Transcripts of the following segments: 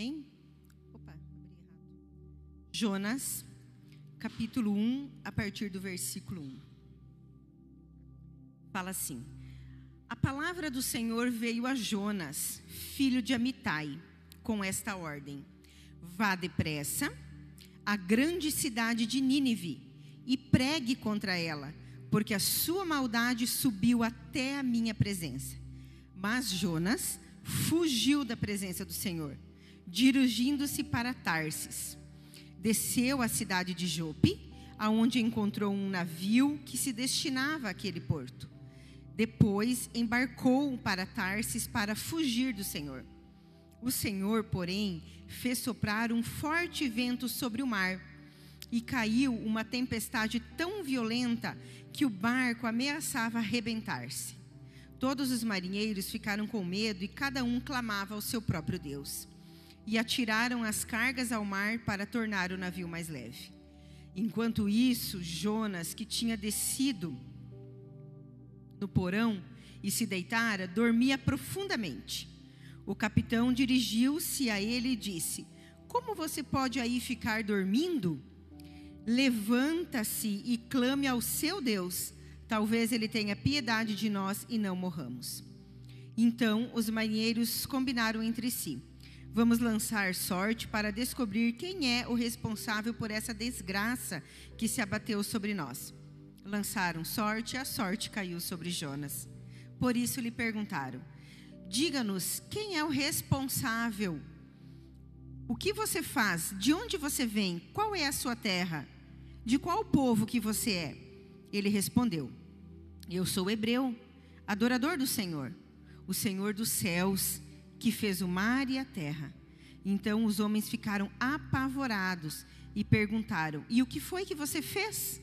Amém? Opa, abri errado. Jonas, capítulo 1, a partir do versículo 1. Fala assim: A palavra do Senhor veio a Jonas, filho de Amitai, com esta ordem: Vá depressa à grande cidade de Nínive e pregue contra ela, porque a sua maldade subiu até a minha presença. Mas Jonas fugiu da presença do Senhor, dirigindo-se para Tarsis. Desceu à cidade de Jope, aonde encontrou um navio que se destinava àquele porto. Depois embarcou para Tarsis para fugir do Senhor. O Senhor, porém, fez soprar um forte vento sobre o mar e caiu uma tempestade tão violenta que o barco ameaçava arrebentar-se. Todos os marinheiros ficaram com medo e cada um clamava ao seu próprio Deus. E atiraram as cargas ao mar para tornar o navio mais leve. Enquanto isso, Jonas, que tinha descido no porão e se deitara, dormia profundamente. O capitão dirigiu-se a ele e disse: Como você pode aí ficar dormindo? Levanta-se e clame ao seu Deus. Talvez ele tenha piedade de nós e não morramos. Então os marinheiros combinaram entre si: Vamos lançar sorte para descobrir quem é o responsável por essa desgraça que se abateu sobre nós. Lançaram sorte e a sorte caiu sobre Jonas. Por isso lhe perguntaram: Diga-nos quem é o responsável. O que você faz? De onde você vem? Qual é a sua terra? De qual povo que você é? Ele respondeu: Eu sou hebreu, adorador do Senhor, o Senhor dos céus, que fez o mar e a terra. Então os homens ficaram apavorados e perguntaram: E o que foi que você fez?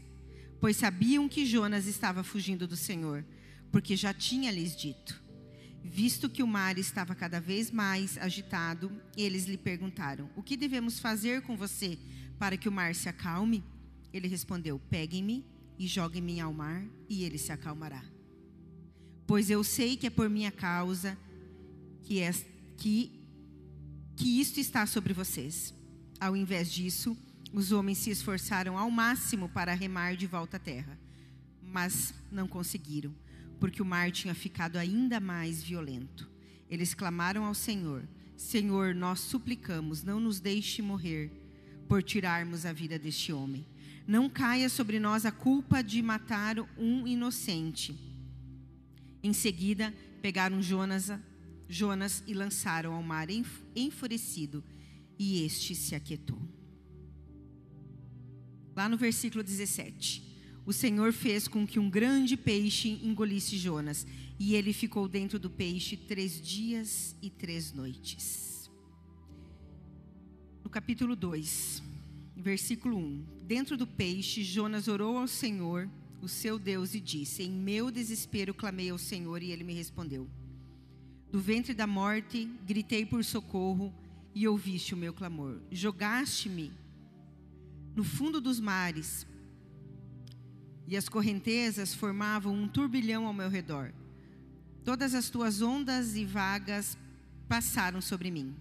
Pois sabiam que Jonas estava fugindo do Senhor, porque já tinha lhes dito. Visto que o mar estava cada vez mais agitado, eles lhe perguntaram: O que devemos fazer com você para que o mar se acalme? Ele respondeu: Peguem-me e joguem-me ao mar, e ele se acalmará. Pois eu sei que é por minha causa que, é, que, que isto está sobre vocês. Ao invés disso, os homens se esforçaram ao máximo para remar de volta à terra, mas não conseguiram, porque o mar tinha ficado ainda mais violento. Eles clamaram ao Senhor: Senhor, nós suplicamos, não nos deixe morrer por tirarmos a vida deste homem. Não caia sobre nós a culpa de matar um inocente. Em seguida, pegaram Jonas, Jonas e lançaram ao mar enfurecido, e este se aquietou. Lá no versículo 17. O Senhor fez com que um grande peixe engolisse Jonas, e ele ficou dentro do peixe três dias e três noites. No capítulo 2, versículo 1: Dentro do peixe, Jonas orou ao Senhor, o seu Deus, e disse: Em meu desespero clamei ao Senhor, e ele me respondeu. Do ventre da morte gritei por socorro, e ouviste o meu clamor. Jogaste-me no fundo dos mares, e as correntezas formavam um turbilhão ao meu redor. Todas as tuas ondas e vagas passaram sobre mim.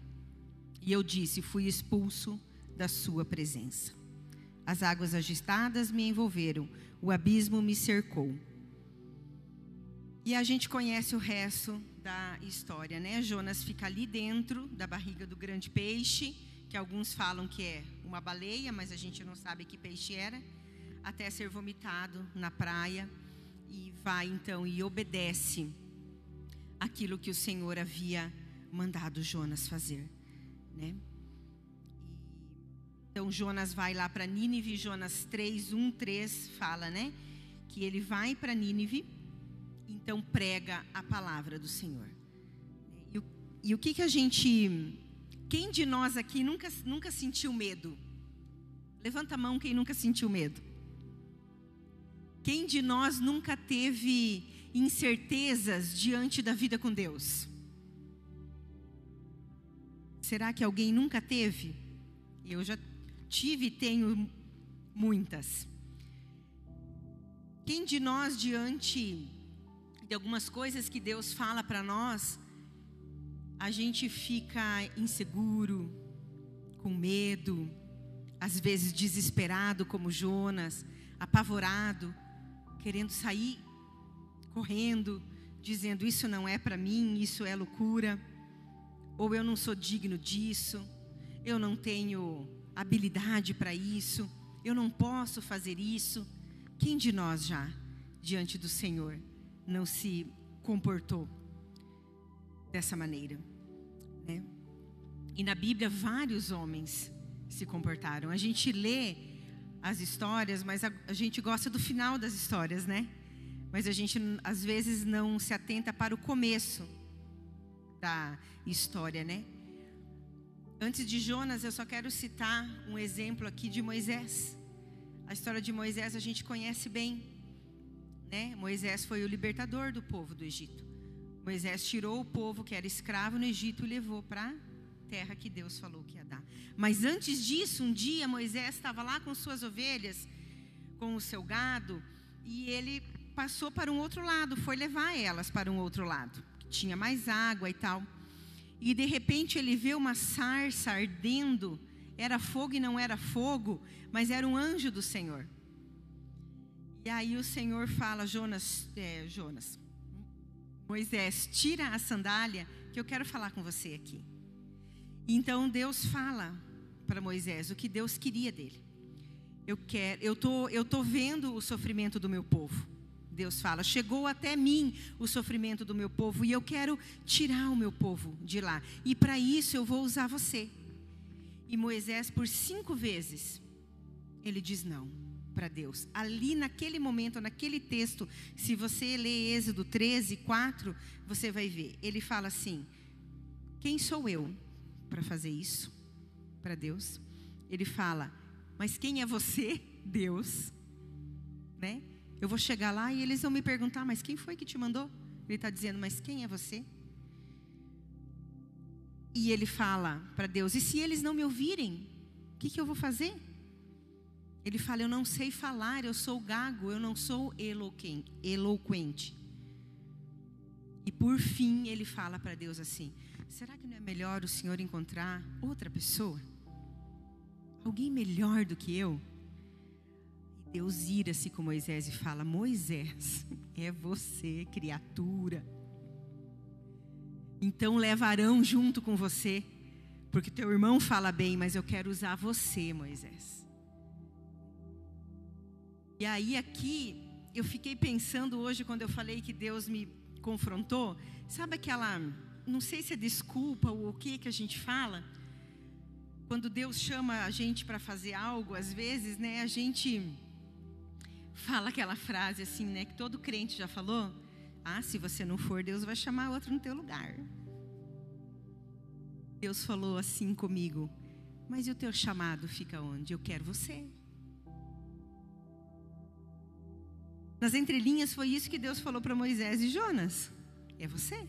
E eu disse: Fui expulso da sua presença. As águas agitadas me envolveram, o abismo me cercou. E a gente conhece o resto da história, né? Jonas fica ali dentro da barriga do grande peixe, que alguns falam que é uma baleia, mas a gente não sabe que peixe era, até ser vomitado na praia e vai então e obedece aquilo que o Senhor havia mandado Jonas fazer, né? Então Jonas vai lá para Nínive, Jonas 3, 1, 3 fala, né? Que ele vai para Nínive, então prega a palavra do Senhor. E o, e o que que a gente. Quem de nós aqui nunca, nunca sentiu medo? Levanta a mão quem nunca sentiu medo. Quem de nós nunca teve incertezas diante da vida com Deus? Será que alguém nunca teve? Eu já tive e tenho muitas. Quem de nós, diante de algumas coisas que Deus fala para nós, a gente fica inseguro, com medo, às vezes desesperado, como Jonas, apavorado, querendo sair correndo, dizendo: Isso não é para mim, isso é loucura, ou eu não sou digno disso, eu não tenho habilidade para isso, eu não posso fazer isso. Quem de nós já, diante do Senhor, não se comportou dessa maneira? Né? E na Bíblia, vários homens se comportaram. A gente lê as histórias, mas a, a gente gosta do final das histórias, né? Mas a gente às vezes não se atenta para o começo da história, né? Antes de Jonas, eu só quero citar um exemplo aqui de Moisés. A história de Moisés a gente conhece bem, né? Moisés foi o libertador do povo do Egito. Moisés tirou o povo que era escravo no Egito e levou para a terra que Deus falou que ia dar. Mas antes disso, um dia Moisés estava lá com suas ovelhas, com o seu gado, e ele passou para um outro lado, foi levar elas para um outro lado, que tinha mais água e tal. E de repente ele vê uma sarça ardendo, era fogo e não era fogo, mas era um anjo do Senhor. E aí o Senhor fala, Jonas, é, Jonas, Moisés, tira a sandália, que eu quero falar com você aqui. Então Deus fala para Moisés o que Deus queria dele. Eu quero, eu tô, eu tô vendo o sofrimento do meu povo. Deus fala: chegou até mim o sofrimento do meu povo e eu quero tirar o meu povo de lá. E para isso eu vou usar você. E Moisés, por cinco vezes, ele diz não para Deus. Ali naquele momento, naquele texto, se você ler Êxodo 13, 4, você vai ver. Ele fala assim: Quem sou eu para fazer isso para Deus? Ele fala: Mas quem é você, Deus? Né? Eu vou chegar lá e eles vão me perguntar: Mas quem foi que te mandou? Ele está dizendo: Mas quem é você? E ele fala para Deus: E se eles não me ouvirem, o que, que eu vou fazer? Ele fala: Eu não sei falar, eu sou gago, eu não sou eloquente. E por fim ele fala para Deus assim: Será que não é melhor o Senhor encontrar outra pessoa? Alguém melhor do que eu? Deus ira-se com Moisés e fala: Moisés, é você, criatura. Então levarão junto com você, porque teu irmão fala bem, mas eu quero usar você, Moisés. E aí aqui eu fiquei pensando hoje quando eu falei que Deus me confrontou, sabe aquela, não sei se é desculpa ou o que que a gente fala, quando Deus chama a gente para fazer algo, às vezes, né, a gente fala aquela frase assim, né, que todo crente já falou: "Ah, se você não for, Deus vai chamar outro no teu lugar". Deus falou assim comigo: "Mas e o teu chamado fica onde? Eu quero você". Nas entrelinhas foi isso que Deus falou para Moisés e Jonas: "É você".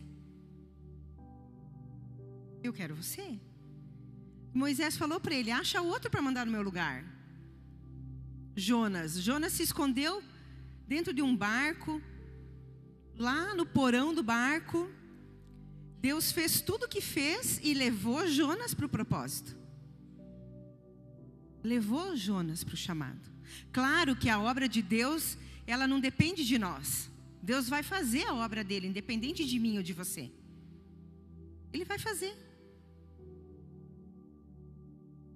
Eu quero você. Moisés falou para ele: "Acha outro para mandar no meu lugar". Jonas. Jonas se escondeu dentro de um barco, lá no porão do barco. Deus fez tudo o que fez e levou Jonas para o propósito. Levou Jonas para o chamado. Claro que a obra de Deus, ela não depende de nós. Deus vai fazer a obra dele, independente de mim ou de você. Ele vai fazer.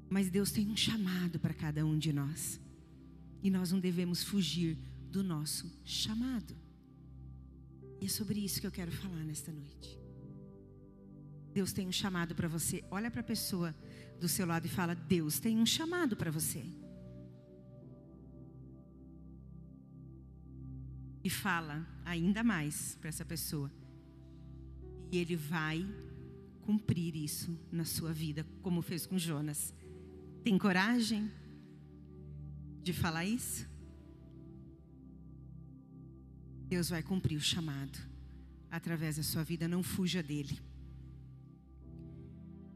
Mas Deus tem um chamado para cada um de nós. E nós não devemos fugir do nosso chamado. E é sobre isso que eu quero falar nesta noite. Deus tem um chamado para você. Olha para a pessoa do seu lado e fala: Deus tem um chamado para você. E fala ainda mais para essa pessoa. E ele vai cumprir isso na sua vida, como fez com Jonas. Tem coragem? de falar isso? Deus vai cumprir o chamado através da sua vida, não fuja dele.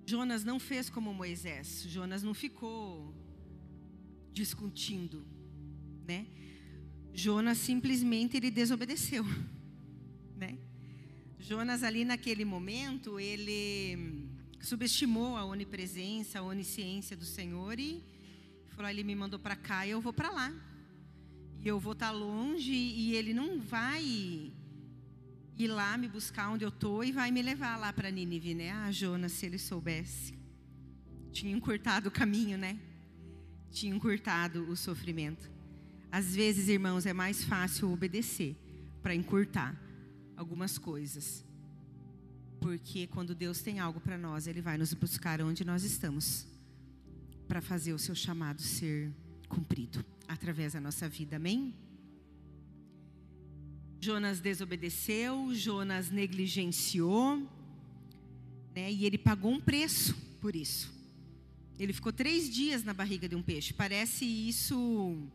Jonas não fez como Moisés, Jonas não ficou discutindo, né? Jonas simplesmente ele desobedeceu, né? Jonas ali naquele momento, ele subestimou a onipresença, a onisciência do Senhor e falou: Ele me mandou para cá e eu vou para lá. E eu vou estar tá longe e Ele não vai ir lá me buscar onde eu estou e vai me levar lá para Nínive, né? Ah, Jonas, se ele soubesse. Tinha encurtado o caminho, né? Tinha encurtado o sofrimento. Às vezes, irmãos, é mais fácil obedecer para encurtar algumas coisas. Porque quando Deus tem algo para nós, Ele vai nos buscar onde nós estamos para fazer o seu chamado ser cumprido através da nossa vida. Amém? Jonas desobedeceu, Jonas negligenciou, né? E ele pagou um preço por isso. Ele ficou três dias na barriga de um peixe. Parece isso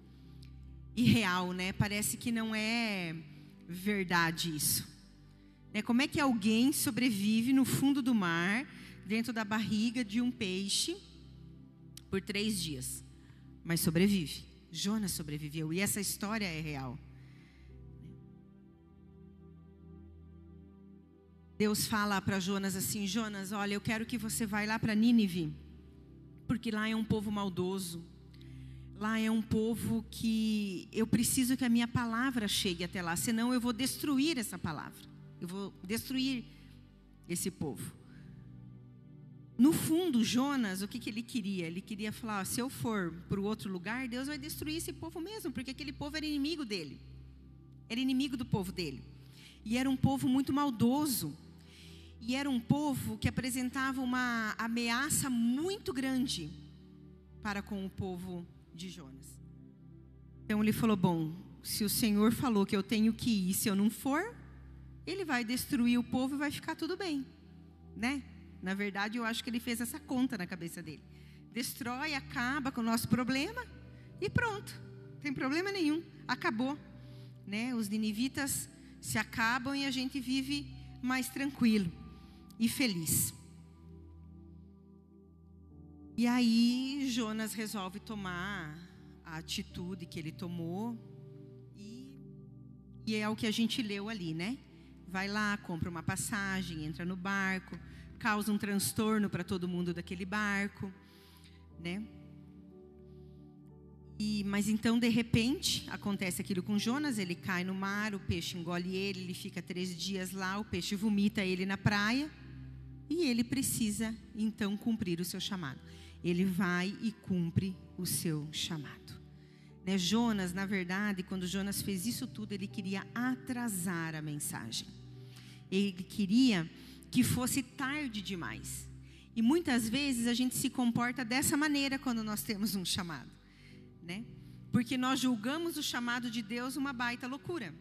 irreal, né? Parece que não é verdade isso. Né? Como é que alguém sobrevive no fundo do mar, dentro da barriga de um peixe, por três dias? Mas sobrevive. Jonas sobreviveu. E essa história é real. Deus fala para Jonas assim: Jonas, olha, eu quero que você vá lá para Nínive, porque lá é um povo maldoso. Lá é um povo que eu preciso que a minha palavra chegue até lá, senão eu vou destruir essa palavra. Eu vou destruir esse povo. No fundo, Jonas, o que, que ele queria? Ele queria falar: ó, se eu for para o outro lugar, Deus vai destruir esse povo mesmo, porque aquele povo era inimigo dele, era inimigo do povo dele. E era um povo muito maldoso. E era um povo que apresentava uma ameaça muito grande para com o povo de Jonas. Então ele falou: Bom, se o Senhor falou que eu tenho que ir, se eu não for, ele vai destruir o povo e vai ficar tudo bem, né? Na verdade, eu acho que ele fez essa conta na cabeça dele. Destrói, acaba com o nosso problema e pronto. Não tem problema nenhum, acabou, né? Os ninivitas se acabam e a gente vive mais tranquilo e feliz. E aí Jonas resolve tomar a atitude que ele tomou e, e é o que a gente leu ali, né? Vai lá, compra uma passagem, entra no barco, causa um transtorno para todo mundo daquele barco, né? E, mas então, de repente, acontece aquilo com Jonas: ele cai no mar, o peixe engole ele, ele fica três dias lá, o peixe vomita ele na praia, e ele precisa então cumprir o seu chamado ele vai e cumpre o seu chamado. Né? Jonas, na verdade, quando Jonas fez isso tudo, ele queria atrasar a mensagem. Ele queria que fosse tarde demais. E muitas vezes a gente se comporta dessa maneira quando nós temos um chamado, né? Porque nós julgamos o chamado de Deus uma baita loucura.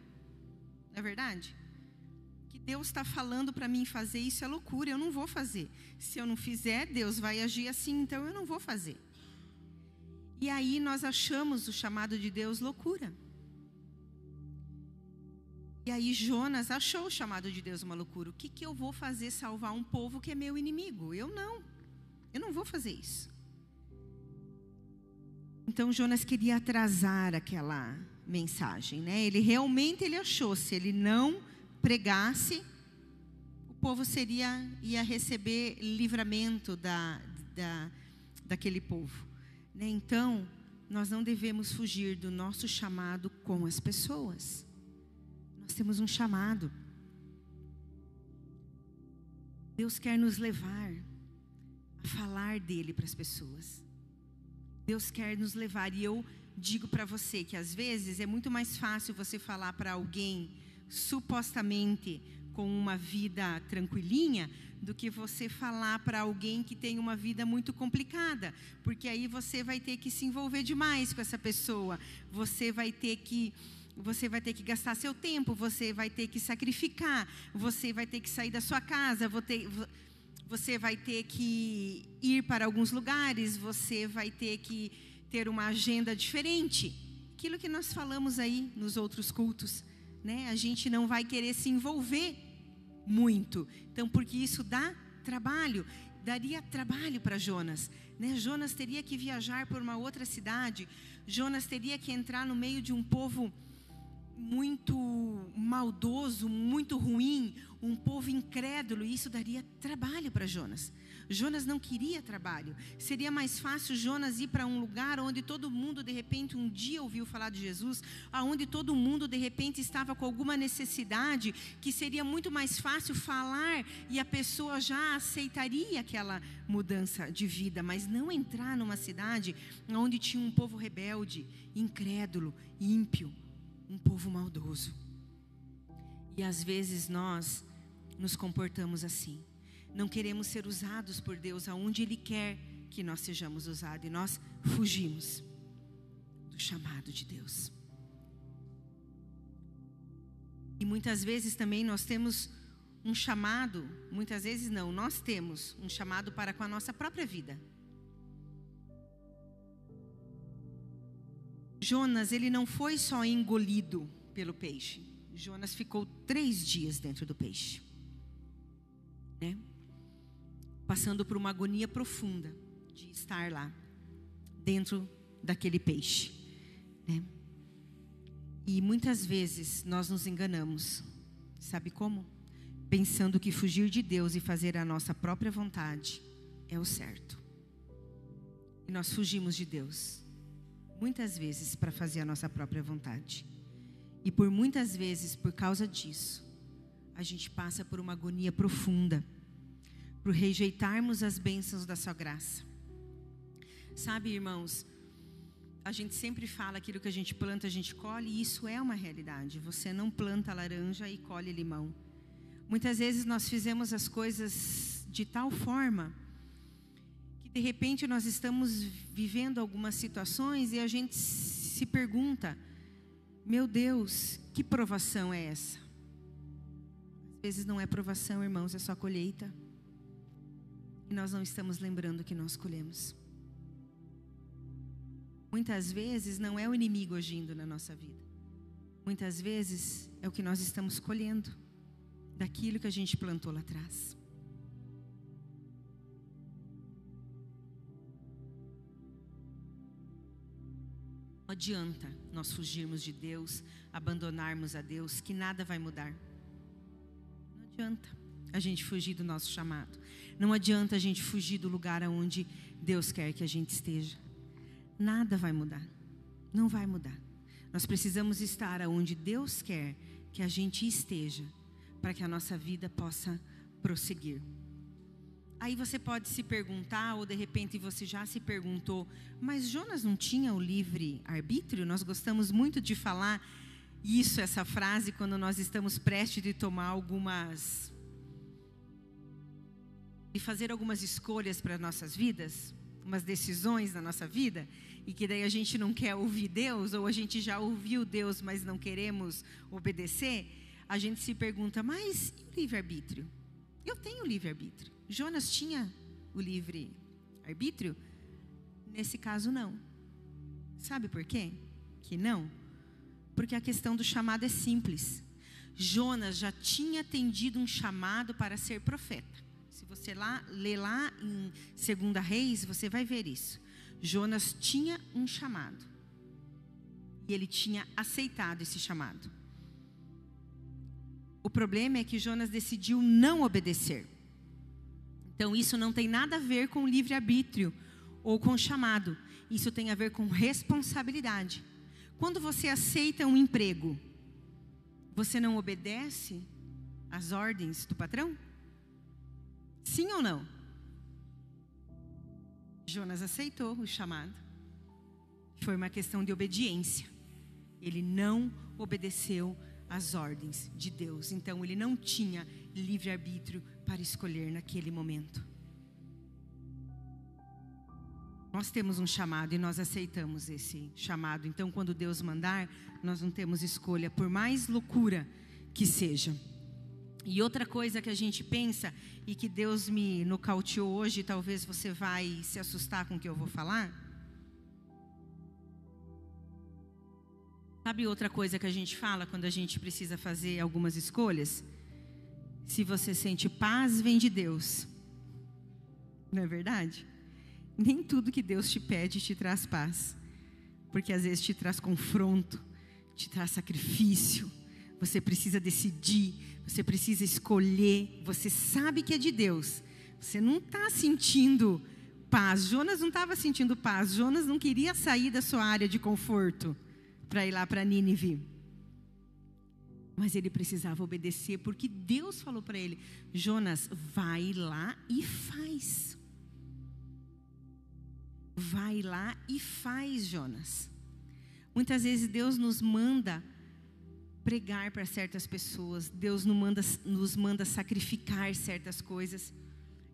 Não é verdade? Deus está falando para mim fazer isso é loucura, eu não vou fazer. Se eu não fizer, Deus vai agir assim, então eu não vou fazer. E aí nós achamos o chamado de Deus loucura. E aí Jonas achou o chamado de Deus uma loucura. O que, que eu vou fazer salvar um povo que é meu inimigo? Eu não. Eu não vou fazer isso. Então Jonas queria atrasar aquela mensagem, né? Ele realmente ele achou se ele não pregasse, o povo seria ia receber livramento da, da daquele povo. Né? Então, nós não devemos fugir do nosso chamado com as pessoas. Nós temos um chamado. Deus quer nos levar a falar dele para as pessoas. Deus quer nos levar. E eu digo para você que às vezes é muito mais fácil você falar para alguém supostamente com uma vida tranquilinha do que você falar para alguém que tem uma vida muito complicada, porque aí você vai ter que se envolver demais com essa pessoa, você vai ter que você vai ter que gastar seu tempo, você vai ter que sacrificar, você vai ter que sair da sua casa, você vai ter que ir para alguns lugares, você vai ter que ter uma agenda diferente. Aquilo que nós falamos aí nos outros cultos né, a gente não vai querer se envolver muito. Então, porque isso dá trabalho, daria trabalho para Jonas. Né? Jonas teria que viajar por uma outra cidade, Jonas teria que entrar no meio de um povo muito maldoso, muito ruim, um povo incrédulo, e isso daria trabalho para Jonas. Jonas não queria trabalho. Seria mais fácil Jonas ir para um lugar onde todo mundo de repente um dia ouviu falar de Jesus, aonde todo mundo de repente estava com alguma necessidade, que seria muito mais fácil falar e a pessoa já aceitaria aquela mudança de vida, mas não entrar numa cidade onde tinha um povo rebelde, incrédulo, ímpio, um povo maldoso. E às vezes nós nos comportamos assim. Não queremos ser usados por Deus aonde Ele quer que nós sejamos usados. E nós fugimos do chamado de Deus. E muitas vezes também nós temos um chamado, muitas vezes não, nós temos um chamado para com a nossa própria vida. Jonas, ele não foi só engolido pelo peixe. Jonas ficou três dias dentro do peixe né? Passando por uma agonia profunda de estar lá, dentro daquele peixe, né? E muitas vezes nós nos enganamos, sabe como? Pensando que fugir de Deus e fazer a nossa própria vontade é o certo. E nós fugimos de Deus, muitas vezes para fazer a nossa própria vontade. E por muitas vezes, por causa disso, a gente passa por uma agonia profunda, por rejeitarmos as bênçãos da sua graça. Sabe, irmãos, a gente sempre fala aquilo que a gente planta, a gente colhe, e isso é uma realidade. Você não planta laranja e colhe limão. Muitas vezes nós fizemos as coisas de tal forma que de repente nós estamos vivendo algumas situações e a gente se pergunta: meu Deus, que provação é essa? Às vezes não é provação, irmãos, é só colheita. E nós não estamos lembrando que nós colhemos. Muitas vezes não é o inimigo agindo na nossa vida. Muitas vezes é o que nós estamos colhendo daquilo que a gente plantou lá atrás. Não adianta nós fugirmos de Deus, abandonarmos a Deus, que nada vai mudar adianta a gente fugir do nosso chamado. Não adianta a gente fugir do lugar aonde Deus quer que a gente esteja. Nada vai mudar. Não vai mudar. Nós precisamos estar aonde Deus quer que a gente esteja, para que a nossa vida possa prosseguir. Aí você pode se perguntar, ou de repente você já se perguntou, mas Jonas não tinha o livre arbítrio? Nós gostamos muito de falar isso, essa frase, quando nós estamos prestes de tomar algumas. e fazer algumas escolhas para nossas vidas, umas decisões na nossa vida, e que daí a gente não quer ouvir Deus, ou a gente já ouviu Deus, mas não queremos obedecer, a gente se pergunta, mas e o livre-arbítrio? Eu tenho livre-arbítrio. Jonas tinha o livre-arbítrio? Nesse caso, não. Sabe por quê? Que não? Porque a questão do chamado é simples. Jonas já tinha atendido um chamado para ser profeta. Se você lá ler lá em Segunda Reis, você vai ver isso. Jonas tinha um chamado. E ele tinha aceitado esse chamado. O problema é que Jonas decidiu não obedecer. Então isso não tem nada a ver com livre-arbítrio ou com chamado. Isso tem a ver com responsabilidade. Quando você aceita um emprego, você não obedece às ordens do patrão? Sim ou não? Jonas aceitou o chamado. Foi uma questão de obediência. Ele não obedeceu às ordens de Deus. Então ele não tinha livre-arbítrio para escolher naquele momento. Nós temos um chamado e nós aceitamos esse chamado. Então, quando Deus mandar, nós não temos escolha, por mais loucura que seja. E outra coisa que a gente pensa e que Deus me nocauteou hoje, talvez você vai se assustar com o que eu vou falar. Sabe outra coisa que a gente fala quando a gente precisa fazer algumas escolhas? Se você sente paz, vem de Deus. Não é verdade? Nem tudo que Deus te pede te traz paz, porque às vezes te traz confronto, te traz sacrifício. Você precisa decidir, você precisa escolher. Você sabe que é de Deus, Você não está sentindo paz. Jonas não estava sentindo paz. Jonas não queria sair da sua área de conforto para ir lá para Nínive. Mas ele precisava obedecer, porque Deus falou para ele: Jonas, vai lá e faz. Vai lá e faz, Jonas. Muitas vezes Deus nos manda pregar para certas pessoas, Deus nos manda, nos manda sacrificar certas coisas.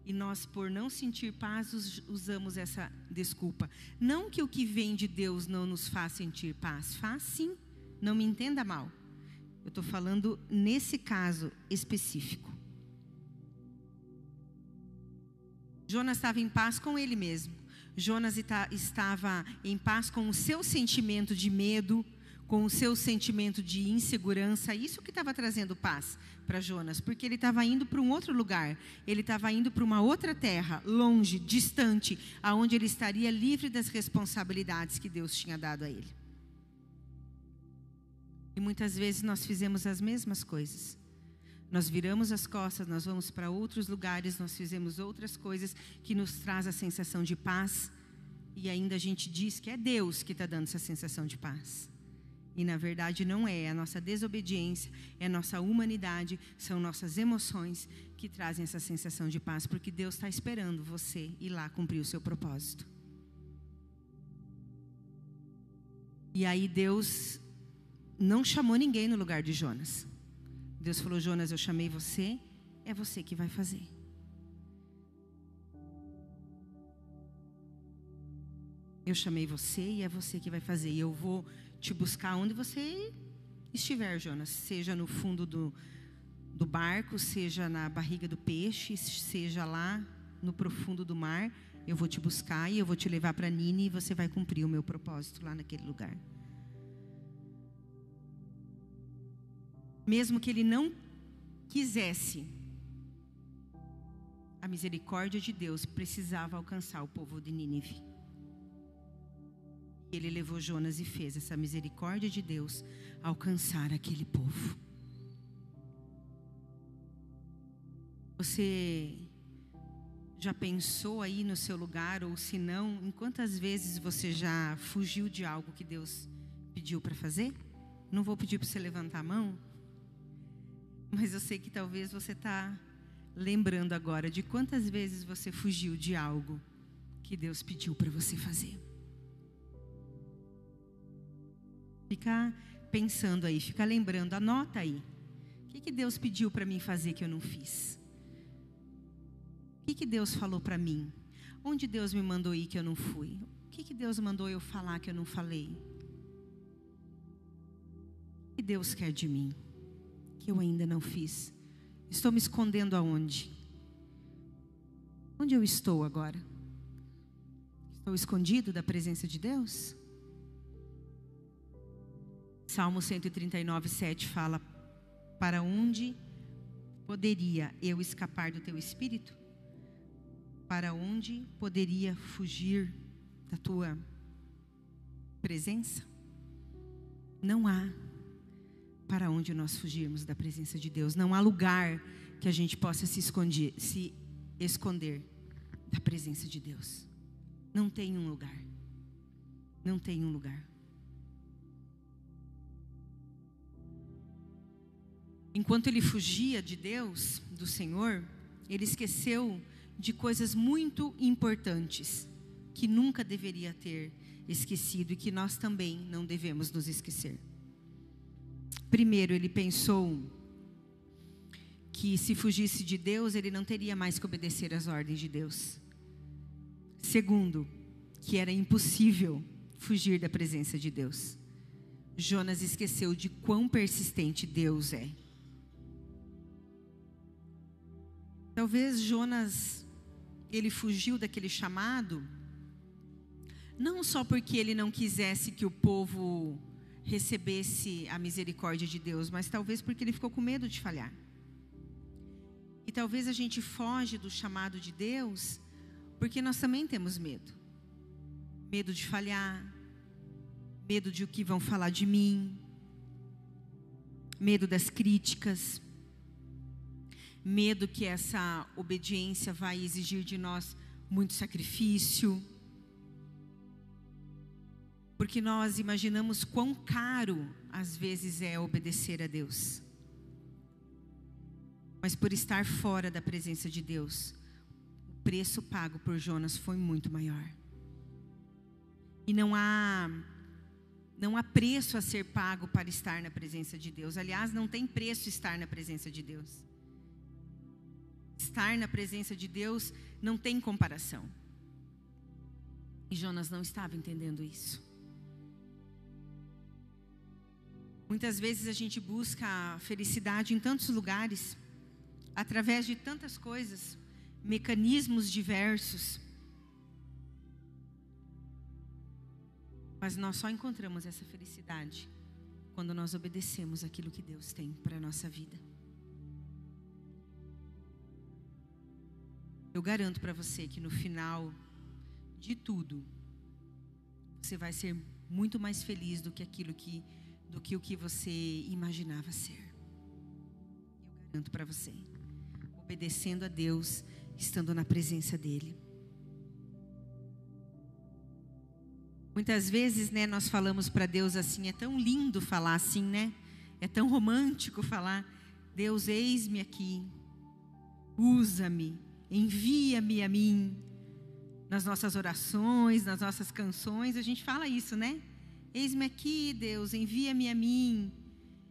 E nós, por não sentir paz, usamos essa desculpa. Não que o que vem de Deus não nos faz sentir paz, faz sim, não me entenda mal. Eu estou falando nesse caso específico. Jonas estava em paz com ele mesmo. Jonas estava em paz com o seu sentimento de medo, com o seu sentimento de insegurança. Isso que estava trazendo paz para Jonas, porque ele estava indo para um outro lugar. Ele estava indo para uma outra terra, longe, distante, aonde ele estaria livre das responsabilidades que Deus tinha dado a ele. E muitas vezes nós fizemos as mesmas coisas. Nós viramos as costas, nós vamos para outros lugares, nós fizemos outras coisas que nos traz a sensação de paz. E ainda a gente diz que é Deus que está dando essa sensação de paz. E na verdade não é, é a nossa desobediência, é a nossa humanidade, são nossas emoções que trazem essa sensação de paz, porque Deus está esperando você ir lá cumprir o seu propósito. E aí Deus não chamou ninguém no lugar de Jonas. Deus falou: Jonas, eu chamei você, é você que vai fazer. Eu chamei você e é você que vai fazer. E eu vou te buscar onde você estiver, Jonas. Seja no fundo do, do barco, seja na barriga do peixe, seja lá no profundo do mar. Eu vou te buscar e eu vou te levar para Nini e você vai cumprir o meu propósito lá naquele lugar. Mesmo que ele não quisesse, a misericórdia de Deus precisava alcançar o povo de Nínive. Ele levou Jonas e fez essa misericórdia de Deus alcançar aquele povo. Você já pensou aí no seu lugar, ou se não, em quantas vezes você já fugiu de algo que Deus pediu para fazer? Não vou pedir para você levantar a mão, mas eu sei que talvez você está lembrando agora de quantas vezes você fugiu de algo que Deus pediu para você fazer. Fica pensando aí, fica lembrando, anota aí. O que, que Deus pediu para mim fazer que eu não fiz? O que, que Deus falou para mim? Onde Deus me mandou ir que eu não fui? O que, que Deus mandou eu falar que eu não falei? O que Deus quer de mim? Que eu ainda não fiz? Estou me escondendo aonde? Onde eu estou agora? Estou escondido da presença de Deus? Salmo 139, 7 fala: Para onde poderia eu escapar do teu espírito? Para onde poderia fugir da tua presença? Não há para onde nós fugirmos da presença de Deus. Não há lugar que a gente possa se esconder, se esconder da presença de Deus. Não tem um lugar. Não tem um lugar. Enquanto ele fugia de Deus, do Senhor, ele esqueceu de coisas muito importantes que nunca deveria ter esquecido e que nós também não devemos nos esquecer. Primeiro, ele pensou que se fugisse de Deus, ele não teria mais que obedecer às ordens de Deus. Segundo, que era impossível fugir da presença de Deus. Jonas esqueceu de quão persistente Deus é. Talvez Jonas ele fugiu daquele chamado não só porque ele não quisesse que o povo recebesse a misericórdia de Deus, mas talvez porque ele ficou com medo de falhar. E talvez a gente foge do chamado de Deus porque nós também temos medo. Medo de falhar, medo de o que vão falar de mim, medo das críticas, medo que essa obediência vai exigir de nós muito sacrifício. Porque nós imaginamos quão caro às vezes é obedecer a Deus. Mas por estar fora da presença de Deus, o preço pago por Jonas foi muito maior. E não há não há preço a ser pago para estar na presença de Deus. Aliás, não tem preço estar na presença de Deus. Estar na presença de Deus não tem comparação. E Jonas não estava entendendo isso. Muitas vezes a gente busca a felicidade em tantos lugares, através de tantas coisas, mecanismos diversos. Mas nós só encontramos essa felicidade quando nós obedecemos aquilo que Deus tem para a nossa vida. Eu garanto para você que no final de tudo, você vai ser muito mais feliz do que aquilo que do que o que você imaginava ser. Eu garanto para você, obedecendo a Deus, estando na presença dele. Muitas vezes, né, nós falamos para Deus assim, é tão lindo falar assim, né? É tão romântico falar: Deus, eis-me aqui, usa-me, envia-me a mim. Nas nossas orações, nas nossas canções, a gente fala isso, né? Eis-me aqui, Deus, envia-me a mim.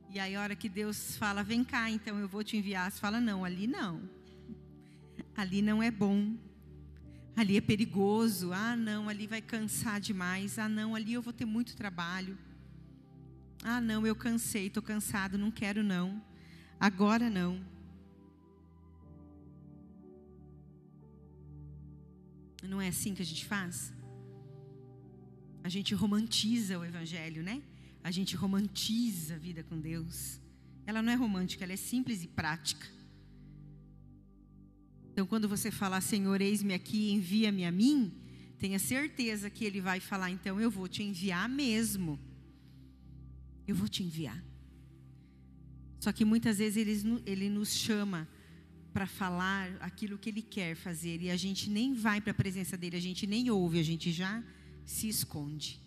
E aí, a hora que Deus fala, vem cá, então eu vou te enviar, você fala, não, ali não. Ali não é bom ali é perigoso, ah, não, ali vai cansar demais, ah, não, ali eu vou ter muito trabalho. Ah, não, eu cansei, estou cansado, não quero não. Agora não. Não é assim que a gente faz? A gente romantiza o Evangelho, né? A gente romantiza a vida com Deus. Ela não é romântica, ela é simples e prática. Então, quando você falar, Senhor, eis-me aqui, envia-me a mim, tenha certeza que Ele vai falar, então eu vou te enviar mesmo. Eu vou te enviar. Só que muitas vezes Ele, ele nos chama para falar aquilo que Ele quer fazer e a gente nem vai para a presença dEle, a gente nem ouve, a gente já se esconde.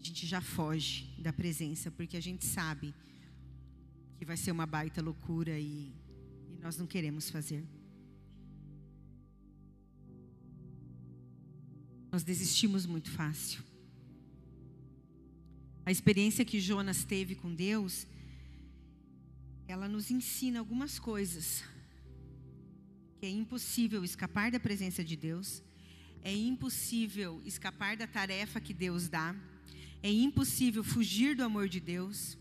A gente já foge da presença, porque a gente sabe que vai ser uma baita loucura e, e nós não queremos fazer. Nós desistimos muito fácil. A experiência que Jonas teve com Deus, ela nos ensina algumas coisas. Que é impossível escapar da presença de Deus, é impossível escapar da tarefa que Deus dá, é impossível fugir do amor de Deus,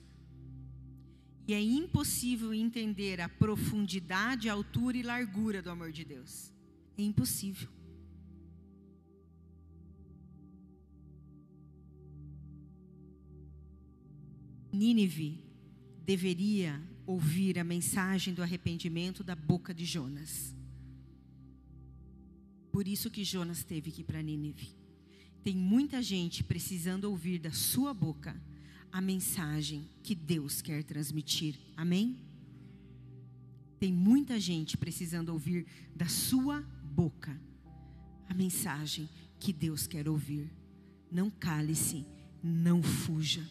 e é impossível entender a profundidade, altura e largura do amor de Deus. É impossível. Nínive deveria ouvir a mensagem do arrependimento da boca de Jonas. Por isso que Jonas teve que ir para Nínive. Tem muita gente precisando ouvir da sua boca a mensagem que Deus quer transmitir. Amém? Tem muita gente precisando ouvir da sua boca a mensagem que Deus quer ouvir. Não cale-se, não fuja.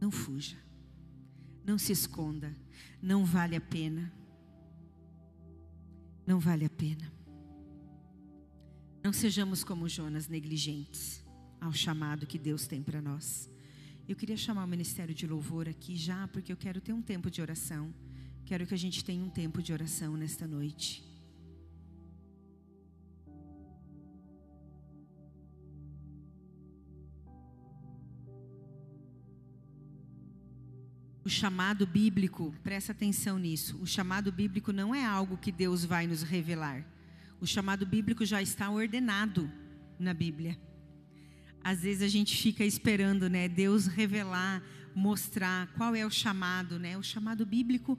Não fuja. Não se esconda. Não vale a pena. Não vale a pena. Não sejamos como Jonas, negligentes ao chamado que Deus tem para nós. Eu queria chamar o ministério de louvor aqui já, porque eu quero ter um tempo de oração. Quero que a gente tenha um tempo de oração nesta noite. O chamado bíblico, presta atenção nisso. O chamado bíblico não é algo que Deus vai nos revelar. O chamado bíblico já está ordenado na Bíblia. Às vezes a gente fica esperando, né, Deus revelar, mostrar qual é o chamado, né? O chamado bíblico,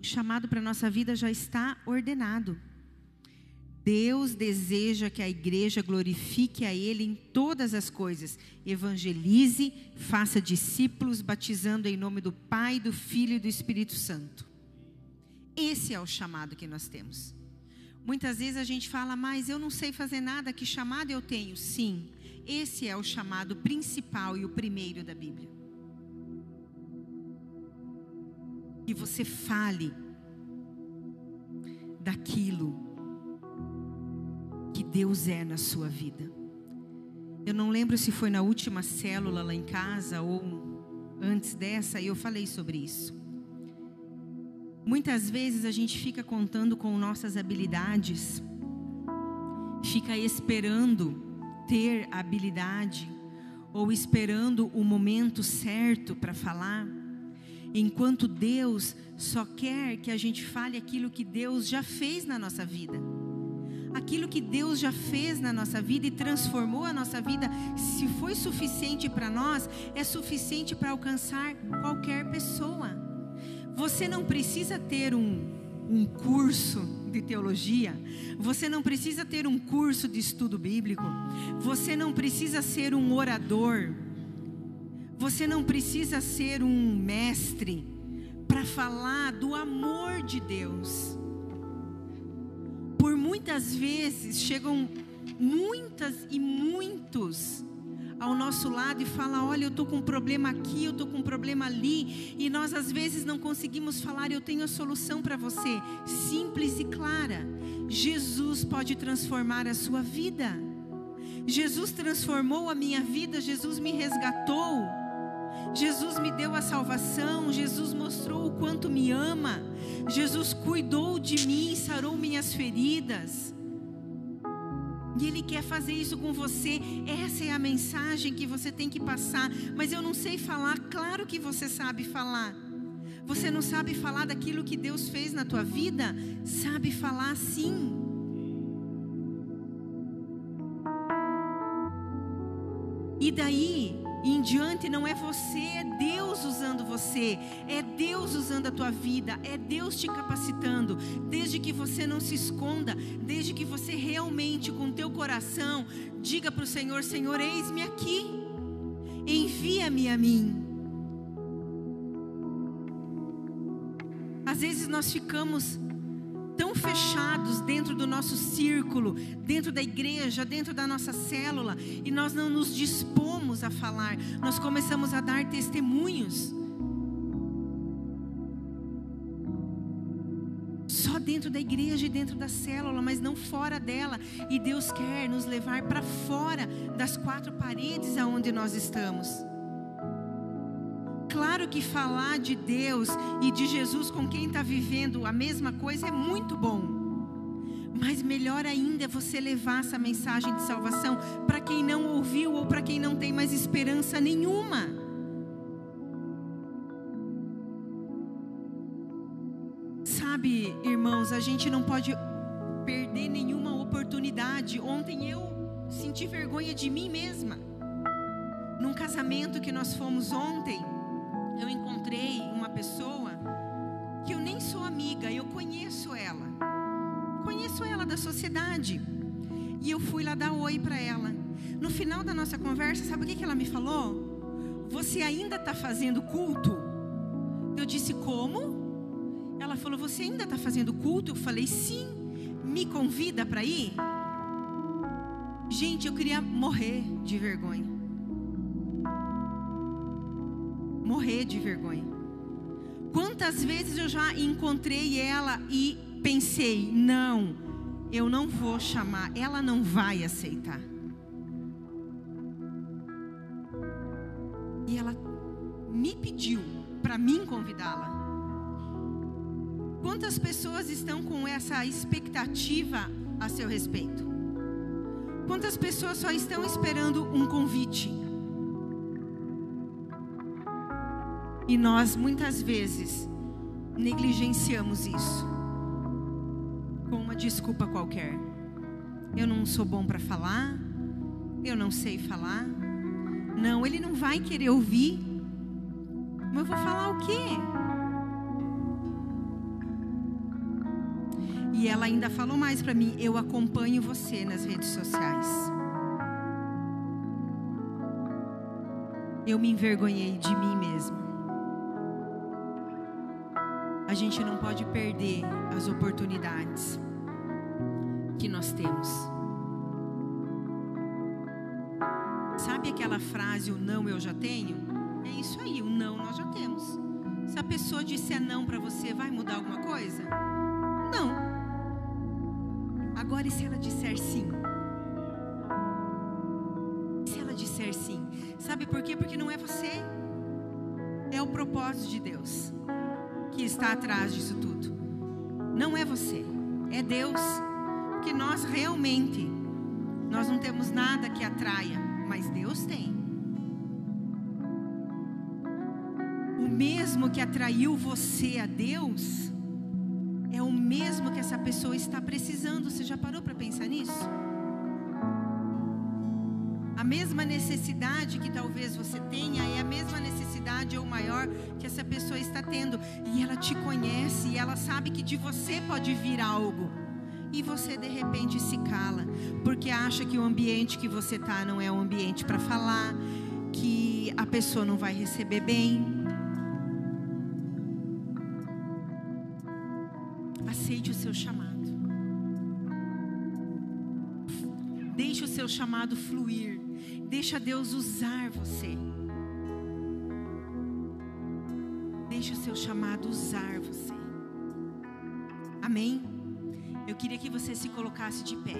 o chamado para nossa vida já está ordenado. Deus deseja que a igreja glorifique a Ele em todas as coisas. Evangelize, faça discípulos, batizando em nome do Pai, do Filho e do Espírito Santo. Esse é o chamado que nós temos. Muitas vezes a gente fala, mas eu não sei fazer nada, que chamado eu tenho? Sim, esse é o chamado principal e o primeiro da Bíblia. Que você fale daquilo que Deus é na sua vida. Eu não lembro se foi na última célula lá em casa ou antes dessa, eu falei sobre isso. Muitas vezes a gente fica contando com nossas habilidades, fica esperando ter habilidade ou esperando o momento certo para falar, enquanto Deus só quer que a gente fale aquilo que Deus já fez na nossa vida aquilo que Deus já fez na nossa vida e transformou a nossa vida, se foi suficiente para nós, é suficiente para alcançar qualquer pessoa. Você não precisa ter um, um curso de teologia, você não precisa ter um curso de estudo bíblico, você não precisa ser um orador, você não precisa ser um mestre para falar do amor de Deus muitas vezes chegam muitas e muitos ao nosso lado e falam: Olha, eu estou com um problema aqui, eu estou com um problema ali, e nós às vezes não conseguimos falar: Eu tenho a solução para você, simples e clara. Jesus pode transformar a sua vida. Jesus transformou a minha vida, Jesus me resgatou. Jesus me deu a salvação, Jesus mostrou o quanto me ama, Jesus cuidou de mim, sarou minhas feridas. E Ele quer fazer isso com você. Essa é a mensagem que você tem que passar. Mas eu não sei falar. Claro que você sabe falar. Você não sabe falar daquilo que Deus fez na tua vida? Sabe falar sim. E daí, em diante não é você, é Deus usando você, é Deus usando a tua vida, é Deus te capacitando, desde que você não se esconda, desde que você realmente com teu coração diga para o Senhor, Senhor, eis-me aqui, envia-me a mim. Às vezes nós ficamos tão fechados dentro do nosso círculo, dentro da igreja, dentro da nossa célula, e nós não nos dispomos a falar, nós começamos a dar testemunhos. Só dentro da igreja e dentro da célula, mas não fora dela. E Deus quer nos levar para fora das quatro paredes aonde nós estamos claro que falar de Deus e de Jesus com quem está vivendo a mesma coisa é muito bom. Mas melhor ainda é você levar essa mensagem de salvação para quem não ouviu ou para quem não tem mais esperança nenhuma. Sabe, irmãos, a gente não pode perder nenhuma oportunidade. Ontem eu senti vergonha de mim mesma. Num casamento que nós fomos ontem, encontrei uma pessoa que eu nem sou amiga, eu conheço ela. Conheço ela da sociedade. E eu fui lá dar oi para ela. No final da nossa conversa, sabe o que, que ela me falou? Você ainda está fazendo culto? Eu disse, como? Ela falou, você ainda está fazendo culto? Eu falei, sim. Me convida para ir? Gente, eu queria morrer de vergonha. Morrer de vergonha. Quantas vezes eu já encontrei ela e pensei: não, eu não vou chamar, ela não vai aceitar. E ela me pediu para mim convidá-la. Quantas pessoas estão com essa expectativa a seu respeito? Quantas pessoas só estão esperando um convite? E nós muitas vezes negligenciamos isso com uma desculpa qualquer. Eu não sou bom para falar, eu não sei falar. Não, ele não vai querer ouvir. Mas eu vou falar o quê? E ela ainda falou mais para mim: eu acompanho você nas redes sociais. Eu me envergonhei de mim mesma. Gente não pode perder as oportunidades que nós temos. Sabe aquela frase, o não eu já tenho? É isso aí, o não nós já temos. Se a pessoa disser não para você, vai mudar alguma coisa? Não. Agora, e se ela disser sim? Se ela disser sim, sabe por quê? Porque não é você, é o propósito de Deus está atrás disso tudo. Não é você, é Deus. Porque nós realmente, nós não temos nada que atraia, mas Deus tem. O mesmo que atraiu você a Deus, é o mesmo que essa pessoa está precisando. Você já parou para pensar nisso? Mesma necessidade que talvez você tenha é a mesma necessidade ou maior que essa pessoa está tendo. E ela te conhece e ela sabe que de você pode vir algo. E você de repente se cala, porque acha que o ambiente que você está não é um ambiente para falar, que a pessoa não vai receber bem. Aceite o seu chamado. Deixe o seu chamado fluir. Deixa Deus usar você. Deixe o seu chamado usar você. Amém? Eu queria que você se colocasse de pé.